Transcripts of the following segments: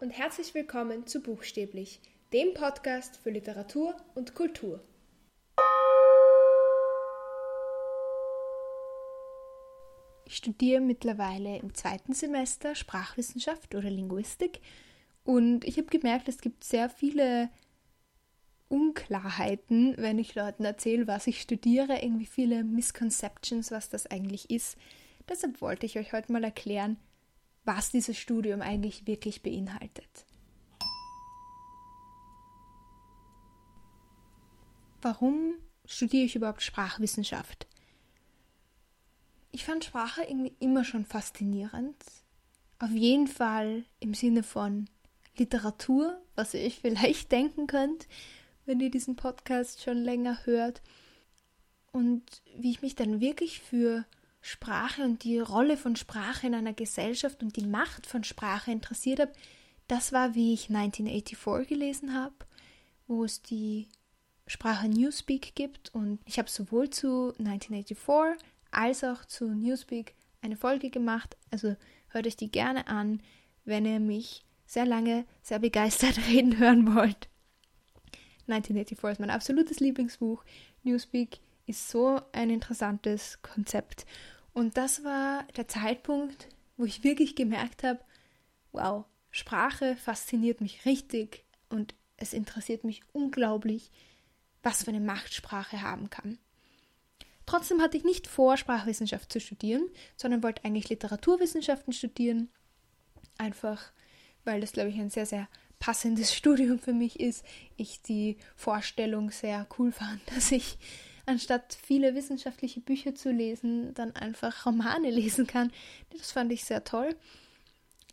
und herzlich willkommen zu Buchstäblich, dem Podcast für Literatur und Kultur. Ich studiere mittlerweile im zweiten Semester Sprachwissenschaft oder Linguistik und ich habe gemerkt, es gibt sehr viele Unklarheiten, wenn ich Leuten erzähle, was ich studiere, irgendwie viele Misconceptions, was das eigentlich ist. Deshalb wollte ich euch heute mal erklären, was dieses Studium eigentlich wirklich beinhaltet. Warum studiere ich überhaupt Sprachwissenschaft? Ich fand Sprache irgendwie immer schon faszinierend. Auf jeden Fall im Sinne von Literatur, was ihr euch vielleicht denken könnt, wenn ihr diesen Podcast schon länger hört. Und wie ich mich dann wirklich für Sprache und die Rolle von Sprache in einer Gesellschaft und die Macht von Sprache interessiert habe, das war, wie ich 1984 gelesen habe, wo es die Sprache Newspeak gibt. Und ich habe sowohl zu 1984 als auch zu Newspeak eine Folge gemacht. Also hört euch die gerne an, wenn ihr mich sehr lange, sehr begeistert reden hören wollt. 1984 ist mein absolutes Lieblingsbuch. Newspeak ist so ein interessantes Konzept. Und das war der Zeitpunkt, wo ich wirklich gemerkt habe, wow, Sprache fasziniert mich richtig und es interessiert mich unglaublich, was für eine Macht Sprache haben kann. Trotzdem hatte ich nicht vor, Sprachwissenschaft zu studieren, sondern wollte eigentlich Literaturwissenschaften studieren. Einfach, weil das, glaube ich, ein sehr, sehr passendes Studium für mich ist. Ich die Vorstellung sehr cool fand, dass ich anstatt viele wissenschaftliche Bücher zu lesen, dann einfach Romane lesen kann. Das fand ich sehr toll.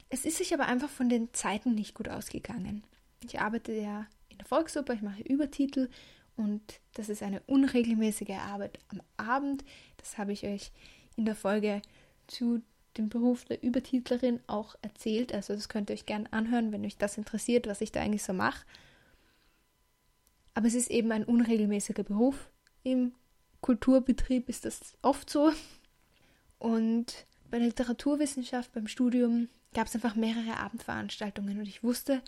Es ist sich aber einfach von den Zeiten nicht gut ausgegangen. Ich arbeite ja in der Volksoper, ich mache Übertitel und das ist eine unregelmäßige Arbeit am Abend. Das habe ich euch in der Folge zu dem Beruf der Übertitlerin auch erzählt. Also das könnt ihr euch gerne anhören, wenn euch das interessiert, was ich da eigentlich so mache. Aber es ist eben ein unregelmäßiger Beruf. Im Kulturbetrieb ist das oft so. Und bei der Literaturwissenschaft, beim Studium, gab es einfach mehrere Abendveranstaltungen und ich wusste,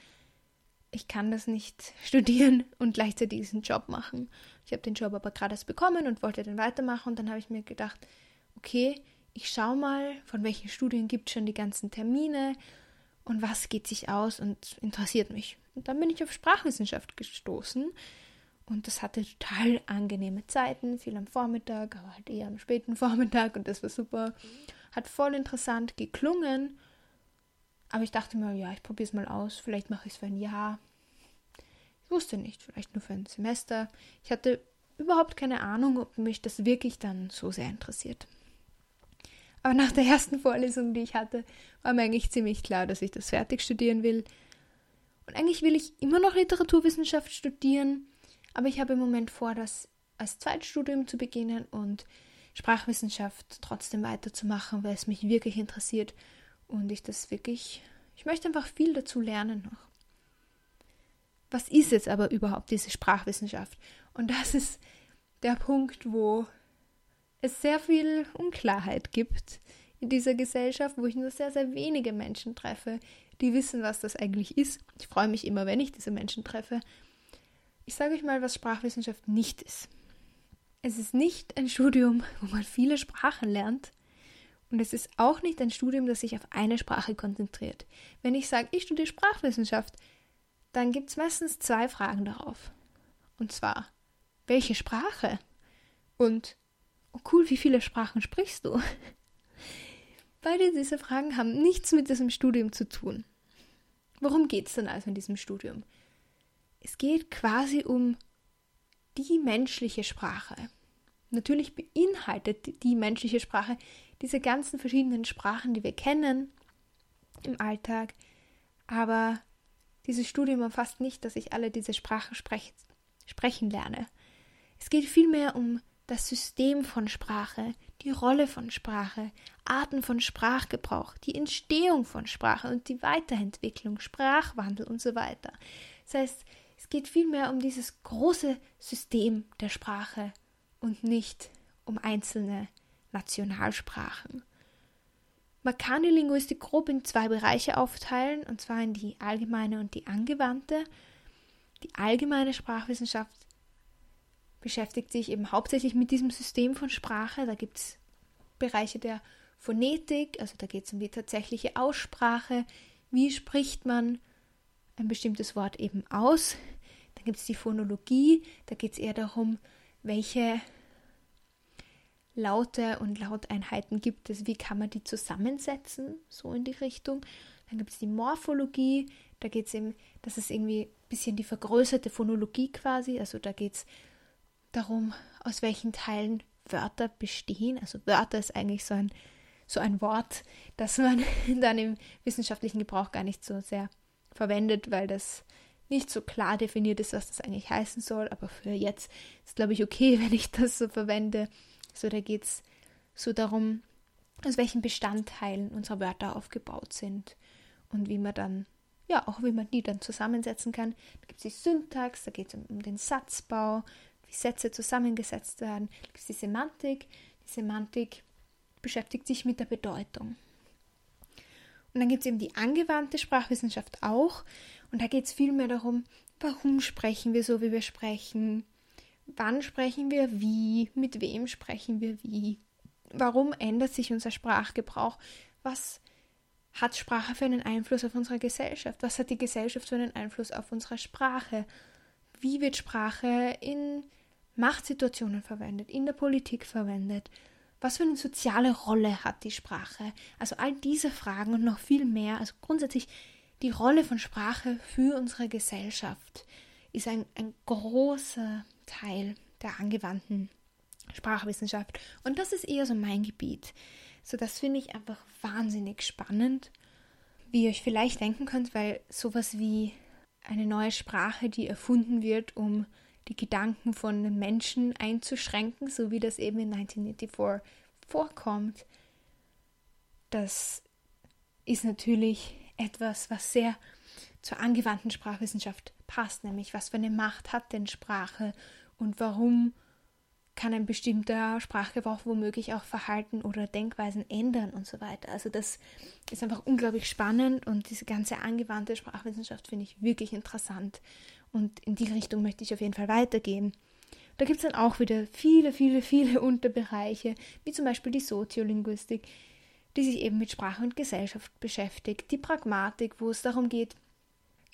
ich kann das nicht studieren und gleichzeitig diesen Job machen. Ich habe den Job aber gerade erst bekommen und wollte den weitermachen und dann habe ich mir gedacht, okay, ich schaue mal, von welchen Studien gibt es schon die ganzen Termine und was geht sich aus und interessiert mich. Und dann bin ich auf Sprachwissenschaft gestoßen und das hatte total angenehme Zeiten, viel am Vormittag, aber halt eher am späten Vormittag und das war super. Hat voll interessant geklungen. Aber ich dachte mir, ja, ich probiere es mal aus. Vielleicht mache ich es für ein Jahr. Ich wusste nicht, vielleicht nur für ein Semester. Ich hatte überhaupt keine Ahnung, ob mich das wirklich dann so sehr interessiert. Aber nach der ersten Vorlesung, die ich hatte, war mir eigentlich ziemlich klar, dass ich das fertig studieren will. Und eigentlich will ich immer noch Literaturwissenschaft studieren, aber ich habe im Moment vor, das als Zweitstudium zu beginnen und Sprachwissenschaft trotzdem weiterzumachen, weil es mich wirklich interessiert und ich das wirklich, ich möchte einfach viel dazu lernen noch. Was ist jetzt aber überhaupt diese Sprachwissenschaft? Und das ist der Punkt, wo es sehr viel Unklarheit gibt in dieser Gesellschaft, wo ich nur sehr, sehr wenige Menschen treffe, die wissen, was das eigentlich ist. Ich freue mich immer, wenn ich diese Menschen treffe, ich sage euch mal, was Sprachwissenschaft nicht ist. Es ist nicht ein Studium, wo man viele Sprachen lernt. Und es ist auch nicht ein Studium, das sich auf eine Sprache konzentriert. Wenn ich sage, ich studiere Sprachwissenschaft, dann gibt es meistens zwei Fragen darauf. Und zwar, welche Sprache? Und, oh cool, wie viele Sprachen sprichst du? Beide diese Fragen haben nichts mit diesem Studium zu tun. Worum geht es denn also in diesem Studium? Es geht quasi um die menschliche Sprache. Natürlich beinhaltet die menschliche Sprache diese ganzen verschiedenen Sprachen, die wir kennen im Alltag, aber dieses Studium umfasst nicht, dass ich alle diese Sprachen sprech sprechen lerne. Es geht vielmehr um das System von Sprache, die Rolle von Sprache, Arten von Sprachgebrauch, die Entstehung von Sprache und die Weiterentwicklung, Sprachwandel und so weiter. Das heißt, geht vielmehr um dieses große System der Sprache und nicht um einzelne Nationalsprachen. Man kann die Linguistik grob in zwei Bereiche aufteilen, und zwar in die allgemeine und die angewandte. Die allgemeine Sprachwissenschaft beschäftigt sich eben hauptsächlich mit diesem System von Sprache. Da gibt es Bereiche der Phonetik, also da geht es um die tatsächliche Aussprache, wie spricht man ein bestimmtes Wort eben aus. Dann gibt es die Phonologie, da geht es eher darum, welche Laute und Lauteinheiten gibt es, wie kann man die zusammensetzen, so in die Richtung. Dann gibt es die Morphologie, da geht es eben, das ist irgendwie ein bisschen die vergrößerte Phonologie quasi, also da geht es darum, aus welchen Teilen Wörter bestehen. Also Wörter ist eigentlich so ein, so ein Wort, das man dann im wissenschaftlichen Gebrauch gar nicht so sehr verwendet, weil das nicht so klar definiert ist, was das eigentlich heißen soll. Aber für jetzt ist, glaube ich, okay, wenn ich das so verwende. So, da geht es so darum, aus welchen Bestandteilen unsere Wörter aufgebaut sind und wie man dann, ja, auch wie man die dann zusammensetzen kann. Da gibt es die Syntax, da geht es um, um, den Satzbau, wie Sätze zusammengesetzt werden. Da gibt es die Semantik. Die Semantik beschäftigt sich mit der Bedeutung. Und dann gibt es eben die angewandte Sprachwissenschaft auch. Und da geht es viel mehr darum, warum sprechen wir so, wie wir sprechen, wann sprechen wir wie, mit wem sprechen wir wie, warum ändert sich unser Sprachgebrauch, was hat Sprache für einen Einfluss auf unsere Gesellschaft, was hat die Gesellschaft für einen Einfluss auf unsere Sprache, wie wird Sprache in Machtsituationen verwendet, in der Politik verwendet, was für eine soziale Rolle hat die Sprache? Also all diese Fragen und noch viel mehr. Also grundsätzlich die Rolle von Sprache für unsere Gesellschaft ist ein, ein großer Teil der angewandten Sprachwissenschaft. Und das ist eher so mein Gebiet. So, das finde ich einfach wahnsinnig spannend. Wie ihr euch vielleicht denken könnt, weil sowas wie eine neue Sprache, die erfunden wird, um die Gedanken von Menschen einzuschränken, so wie das eben in 1984 vorkommt, das ist natürlich etwas, was sehr zur angewandten Sprachwissenschaft passt, nämlich was für eine Macht hat denn Sprache und warum kann ein bestimmter Sprachgebrauch womöglich auch Verhalten oder Denkweisen ändern und so weiter. Also das ist einfach unglaublich spannend und diese ganze angewandte Sprachwissenschaft finde ich wirklich interessant und in die Richtung möchte ich auf jeden Fall weitergehen. Da gibt es dann auch wieder viele, viele, viele Unterbereiche, wie zum Beispiel die Soziolinguistik, die sich eben mit Sprache und Gesellschaft beschäftigt, die Pragmatik, wo es darum geht,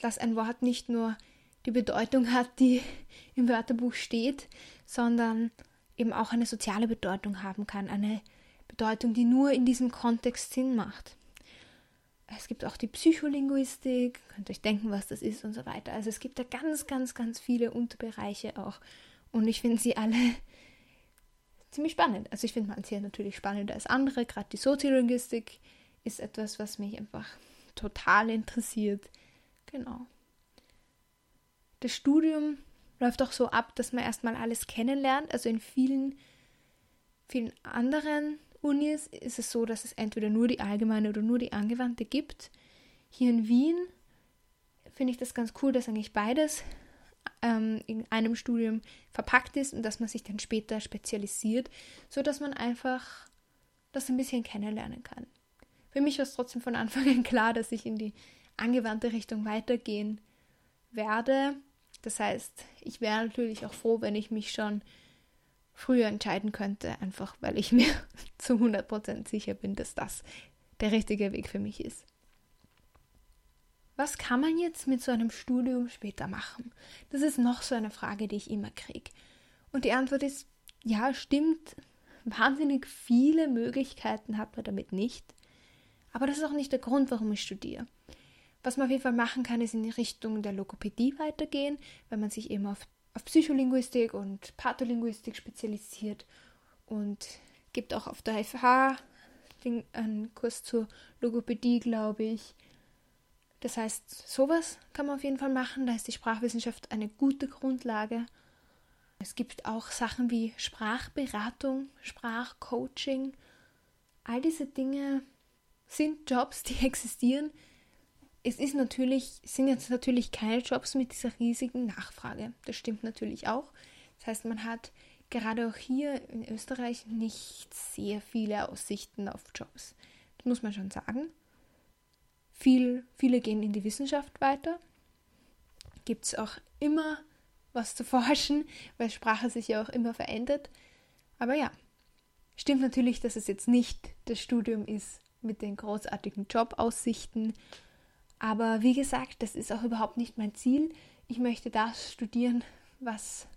dass ein Wort nicht nur die Bedeutung hat, die im Wörterbuch steht, sondern eben auch eine soziale Bedeutung haben kann, eine Bedeutung, die nur in diesem Kontext Sinn macht. Es gibt auch die Psycholinguistik, könnt euch denken, was das ist und so weiter. Also es gibt da ganz, ganz, ganz viele Unterbereiche auch. Und ich finde sie alle ziemlich spannend. Also ich finde manche natürlich spannender als andere. Gerade die Soziolinguistik ist etwas, was mich einfach total interessiert. Genau. Das Studium läuft auch so ab, dass man erstmal alles kennenlernt. Also in vielen, vielen anderen Unis ist es so, dass es entweder nur die allgemeine oder nur die angewandte gibt. Hier in Wien finde ich das ganz cool, dass eigentlich beides ähm, in einem Studium verpackt ist und dass man sich dann später spezialisiert, so dass man einfach das ein bisschen kennenlernen kann. Für mich war es trotzdem von Anfang an klar, dass ich in die angewandte Richtung weitergehen werde. Das heißt, ich wäre natürlich auch froh, wenn ich mich schon früher entscheiden könnte, einfach weil ich mir zu 100% sicher bin, dass das der richtige Weg für mich ist. Was kann man jetzt mit so einem Studium später machen? Das ist noch so eine Frage, die ich immer kriege. Und die Antwort ist, ja, stimmt, wahnsinnig viele Möglichkeiten hat man damit nicht. Aber das ist auch nicht der Grund, warum ich studiere. Was man auf jeden Fall machen kann, ist in die Richtung der Logopädie weitergehen, wenn man sich eben auf auf Psycholinguistik und Patholinguistik spezialisiert und gibt auch auf der FH einen Kurs zur Logopädie, glaube ich. Das heißt, sowas kann man auf jeden Fall machen. Da ist die Sprachwissenschaft eine gute Grundlage. Es gibt auch Sachen wie Sprachberatung, Sprachcoaching. All diese Dinge sind Jobs, die existieren, es ist natürlich, sind jetzt natürlich keine Jobs mit dieser riesigen Nachfrage. Das stimmt natürlich auch. Das heißt, man hat gerade auch hier in Österreich nicht sehr viele Aussichten auf Jobs. das muss man schon sagen. Viel, viele gehen in die Wissenschaft weiter. Gibt es auch immer was zu forschen, weil Sprache sich ja auch immer verändert. Aber ja, stimmt natürlich, dass es jetzt nicht das Studium ist mit den großartigen Jobaussichten. Aber wie gesagt, das ist auch überhaupt nicht mein Ziel. Ich möchte das studieren, was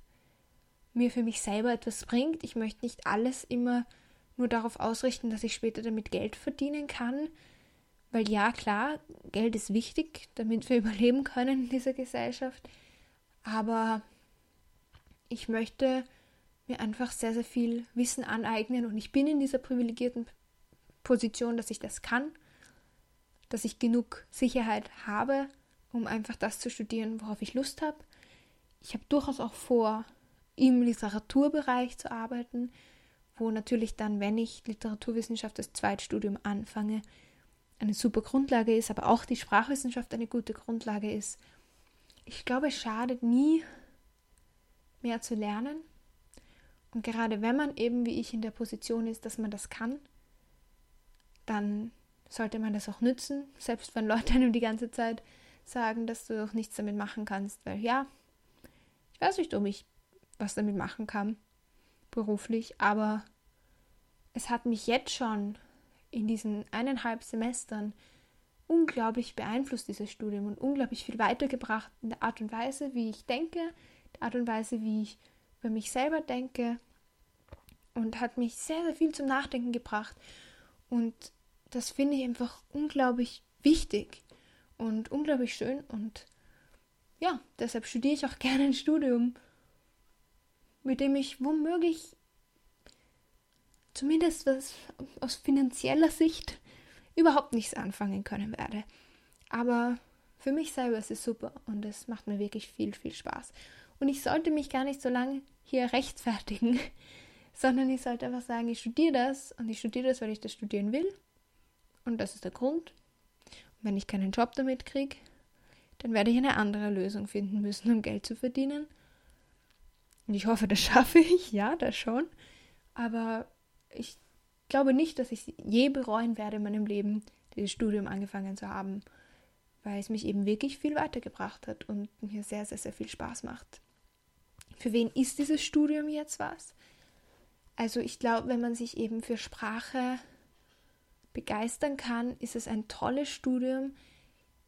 mir für mich selber etwas bringt. Ich möchte nicht alles immer nur darauf ausrichten, dass ich später damit Geld verdienen kann. Weil ja, klar, Geld ist wichtig, damit wir überleben können in dieser Gesellschaft. Aber ich möchte mir einfach sehr, sehr viel Wissen aneignen und ich bin in dieser privilegierten Position, dass ich das kann, dass ich genug Sicherheit habe, um einfach das zu studieren, worauf ich Lust habe. Ich habe durchaus auch vor, im Literaturbereich zu arbeiten, wo natürlich dann, wenn ich Literaturwissenschaft als Zweitstudium anfange, eine super Grundlage ist, aber auch die Sprachwissenschaft eine gute Grundlage ist. Ich glaube, es schadet nie, mehr zu lernen. Und gerade wenn man eben wie ich in der Position ist, dass man das kann, dann sollte man das auch nützen, selbst wenn Leute einem die ganze Zeit sagen, dass du auch nichts damit machen kannst, weil ja, ich weiß nicht, ob ich was damit machen kann, beruflich, aber es hat mich jetzt schon in diesen eineinhalb Semestern unglaublich beeinflusst, dieses Studium, und unglaublich viel weitergebracht in der Art und Weise, wie ich denke, der Art und Weise, wie ich über mich selber denke und hat mich sehr, sehr viel zum Nachdenken gebracht. Und das finde ich einfach unglaublich wichtig und unglaublich schön. Und ja, deshalb studiere ich auch gerne ein Studium, mit dem ich womöglich zumindest was aus finanzieller Sicht überhaupt nichts anfangen können werde. Aber für mich selber ist es super und es macht mir wirklich viel, viel Spaß. Und ich sollte mich gar nicht so lange hier rechtfertigen, sondern ich sollte einfach sagen, ich studiere das und ich studiere das, weil ich das studieren will. Und das ist der Grund. Und wenn ich keinen Job damit kriege, dann werde ich eine andere Lösung finden müssen, um Geld zu verdienen. Und ich hoffe, das schaffe ich, ja, das schon. Aber ich glaube nicht, dass ich je bereuen werde in meinem Leben, dieses Studium angefangen zu haben, weil es mich eben wirklich viel weitergebracht hat und mir sehr, sehr, sehr viel Spaß macht. Für wen ist dieses Studium jetzt was? Also ich glaube, wenn man sich eben für Sprache begeistern kann, ist es ein tolles Studium.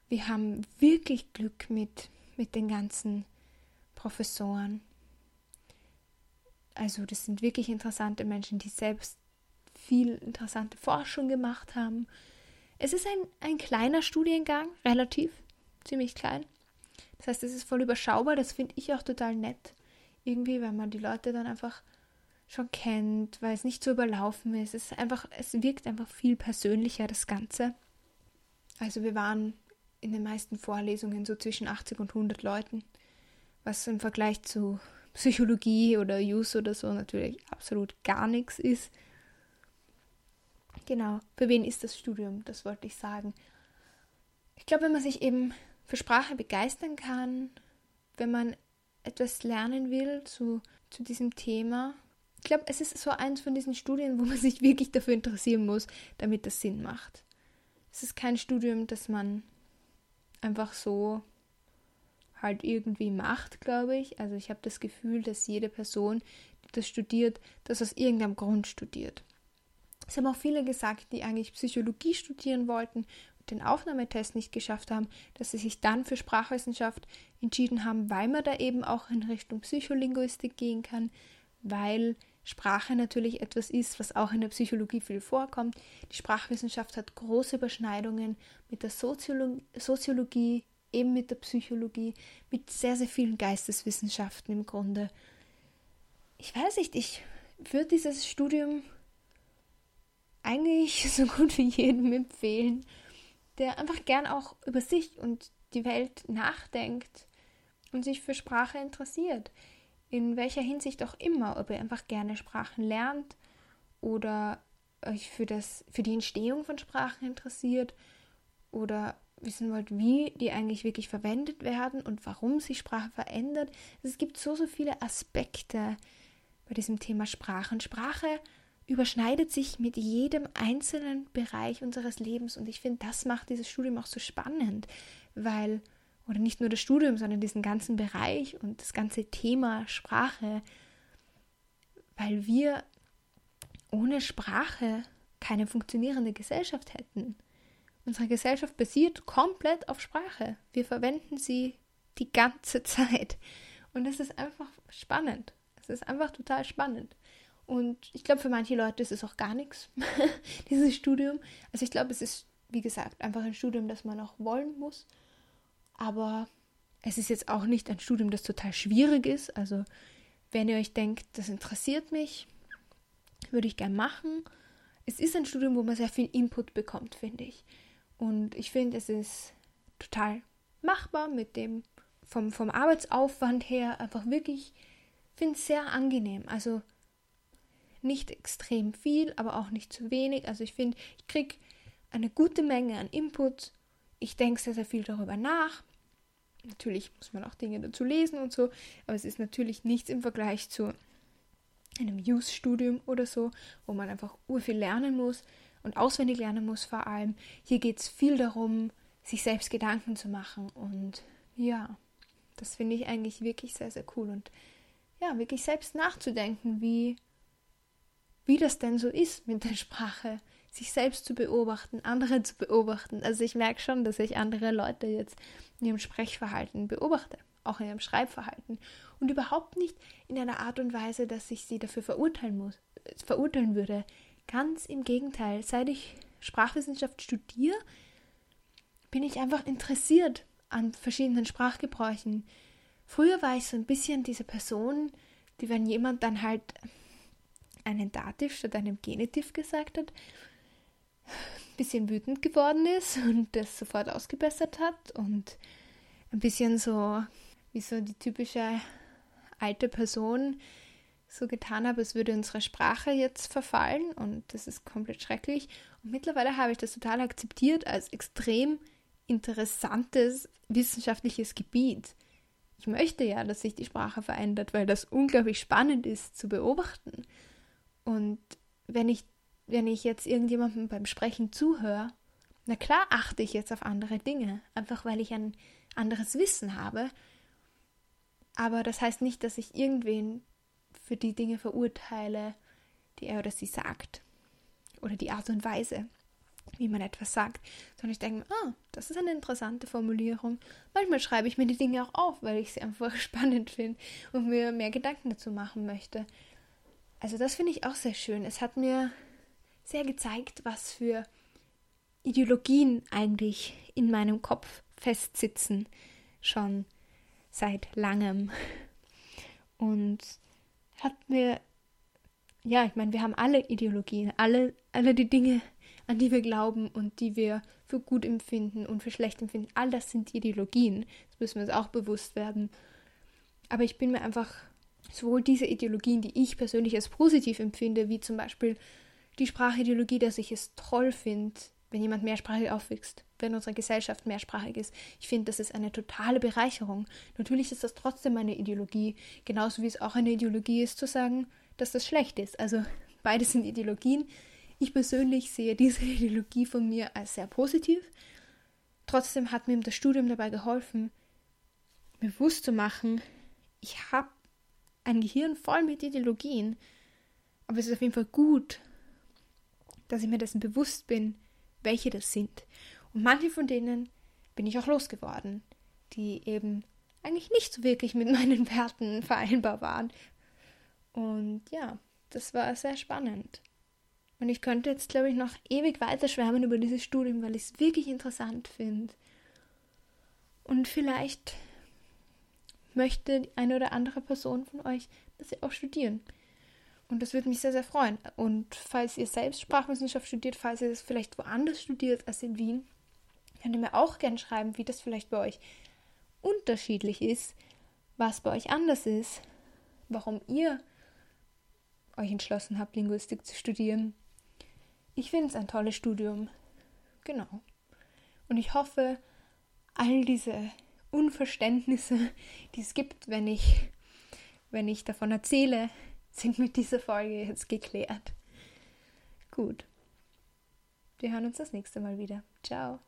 Wir haben wirklich Glück mit, mit den ganzen Professoren. Also das sind wirklich interessante Menschen, die selbst viel interessante Forschung gemacht haben. Es ist ein, ein kleiner Studiengang, relativ, ziemlich klein. Das heißt, es ist voll überschaubar, das finde ich auch total nett irgendwie, weil man die Leute dann einfach schon kennt, weil es nicht so überlaufen ist. Es ist einfach, es wirkt einfach viel persönlicher, das Ganze. Also wir waren in den meisten Vorlesungen so zwischen 80 und 100 Leuten, was im Vergleich zu Psychologie oder Use oder so natürlich absolut gar nichts ist. Genau, für wen ist das Studium? Das wollte ich sagen. Ich glaube, wenn man sich eben für Sprache begeistern kann, wenn man etwas lernen will zu, zu diesem Thema. Ich glaube, es ist so eins von diesen Studien, wo man sich wirklich dafür interessieren muss, damit das Sinn macht. Es ist kein Studium, das man einfach so halt irgendwie macht, glaube ich. Also ich habe das Gefühl, dass jede Person, die das studiert, das aus irgendeinem Grund studiert. Es haben auch viele gesagt, die eigentlich Psychologie studieren wollten den Aufnahmetest nicht geschafft haben, dass sie sich dann für Sprachwissenschaft entschieden haben, weil man da eben auch in Richtung Psycholinguistik gehen kann, weil Sprache natürlich etwas ist, was auch in der Psychologie viel vorkommt. Die Sprachwissenschaft hat große Überschneidungen mit der Soziolo Soziologie, eben mit der Psychologie, mit sehr, sehr vielen Geisteswissenschaften im Grunde. Ich weiß nicht, ich würde dieses Studium eigentlich so gut wie jedem empfehlen der einfach gern auch über sich und die Welt nachdenkt und sich für Sprache interessiert. In welcher Hinsicht auch immer, ob ihr einfach gerne Sprachen lernt oder euch für, das, für die Entstehung von Sprachen interessiert oder wissen wollt, wie die eigentlich wirklich verwendet werden und warum sich Sprache verändert. Es gibt so, so viele Aspekte bei diesem Thema Sprachen. Sprache überschneidet sich mit jedem einzelnen Bereich unseres Lebens. Und ich finde, das macht dieses Studium auch so spannend, weil, oder nicht nur das Studium, sondern diesen ganzen Bereich und das ganze Thema Sprache, weil wir ohne Sprache keine funktionierende Gesellschaft hätten. Unsere Gesellschaft basiert komplett auf Sprache. Wir verwenden sie die ganze Zeit. Und es ist einfach spannend. Es ist einfach total spannend. Und ich glaube, für manche Leute ist es auch gar nichts, dieses Studium. Also ich glaube, es ist, wie gesagt, einfach ein Studium, das man auch wollen muss. Aber es ist jetzt auch nicht ein Studium, das total schwierig ist. Also wenn ihr euch denkt, das interessiert mich, würde ich gern machen. Es ist ein Studium, wo man sehr viel Input bekommt, finde ich. Und ich finde, es ist total machbar mit dem, vom, vom Arbeitsaufwand her, einfach wirklich, finde es sehr angenehm. Also nicht extrem viel, aber auch nicht zu wenig. Also ich finde, ich kriege eine gute Menge an Input. Ich denke sehr, sehr viel darüber nach. Natürlich muss man auch Dinge dazu lesen und so, aber es ist natürlich nichts im Vergleich zu einem Use-Studium oder so, wo man einfach urviel lernen muss und auswendig lernen muss vor allem. Hier geht es viel darum, sich selbst Gedanken zu machen und ja, das finde ich eigentlich wirklich sehr, sehr cool und ja, wirklich selbst nachzudenken, wie wie das denn so ist mit der Sprache, sich selbst zu beobachten, andere zu beobachten. Also ich merke schon, dass ich andere Leute jetzt in ihrem Sprechverhalten beobachte, auch in ihrem Schreibverhalten und überhaupt nicht in einer Art und Weise, dass ich sie dafür verurteilen muss, verurteilen würde. Ganz im Gegenteil, seit ich Sprachwissenschaft studiere, bin ich einfach interessiert an verschiedenen Sprachgebräuchen. Früher war ich so ein bisschen diese Person, die, wenn jemand dann halt einen Dativ statt einem Genitiv gesagt hat, ein bisschen wütend geworden ist und das sofort ausgebessert hat und ein bisschen so wie so die typische alte Person so getan habe, als würde unsere Sprache jetzt verfallen und das ist komplett schrecklich. Und mittlerweile habe ich das total akzeptiert als extrem interessantes wissenschaftliches Gebiet. Ich möchte ja, dass sich die Sprache verändert, weil das unglaublich spannend ist zu beobachten. Und wenn ich, wenn ich jetzt irgendjemandem beim Sprechen zuhöre, na klar achte ich jetzt auf andere Dinge, einfach weil ich ein anderes Wissen habe. Aber das heißt nicht, dass ich irgendwen für die Dinge verurteile, die er oder sie sagt. Oder die Art und Weise, wie man etwas sagt. Sondern ich denke, ah, das ist eine interessante Formulierung. Manchmal schreibe ich mir die Dinge auch auf, weil ich sie einfach spannend finde und mir mehr Gedanken dazu machen möchte. Also das finde ich auch sehr schön. Es hat mir sehr gezeigt, was für Ideologien eigentlich in meinem Kopf festsitzen, schon seit langem. Und hat mir, ja, ich meine, wir haben alle Ideologien, alle, alle die Dinge, an die wir glauben und die wir für gut empfinden und für schlecht empfinden, all das sind Ideologien. Das müssen wir uns auch bewusst werden. Aber ich bin mir einfach sowohl diese Ideologien, die ich persönlich als positiv empfinde, wie zum Beispiel die Sprachideologie, dass ich es toll finde, wenn jemand mehrsprachig aufwächst, wenn unsere Gesellschaft mehrsprachig ist. Ich finde, das ist eine totale Bereicherung. Natürlich ist das trotzdem eine Ideologie, genauso wie es auch eine Ideologie ist, zu sagen, dass das schlecht ist. Also beides sind Ideologien. Ich persönlich sehe diese Ideologie von mir als sehr positiv. Trotzdem hat mir das Studium dabei geholfen, bewusst zu machen, ich habe ein Gehirn voll mit Ideologien. Aber es ist auf jeden Fall gut, dass ich mir dessen bewusst bin, welche das sind. Und manche von denen bin ich auch losgeworden, die eben eigentlich nicht so wirklich mit meinen Werten vereinbar waren. Und ja, das war sehr spannend. Und ich könnte jetzt, glaube ich, noch ewig weiter schwärmen über dieses Studium, weil ich es wirklich interessant finde. Und vielleicht möchte eine oder andere Person von euch das ja auch studieren. Und das würde mich sehr, sehr freuen. Und falls ihr selbst Sprachwissenschaft studiert, falls ihr das vielleicht woanders studiert als in Wien, könnt ihr mir auch gerne schreiben, wie das vielleicht bei euch unterschiedlich ist, was bei euch anders ist, warum ihr euch entschlossen habt, Linguistik zu studieren. Ich finde es ein tolles Studium. Genau. Und ich hoffe, all diese Unverständnisse, die es gibt, wenn ich, wenn ich davon erzähle, sind mit dieser Folge jetzt geklärt. Gut. Wir hören uns das nächste Mal wieder. Ciao.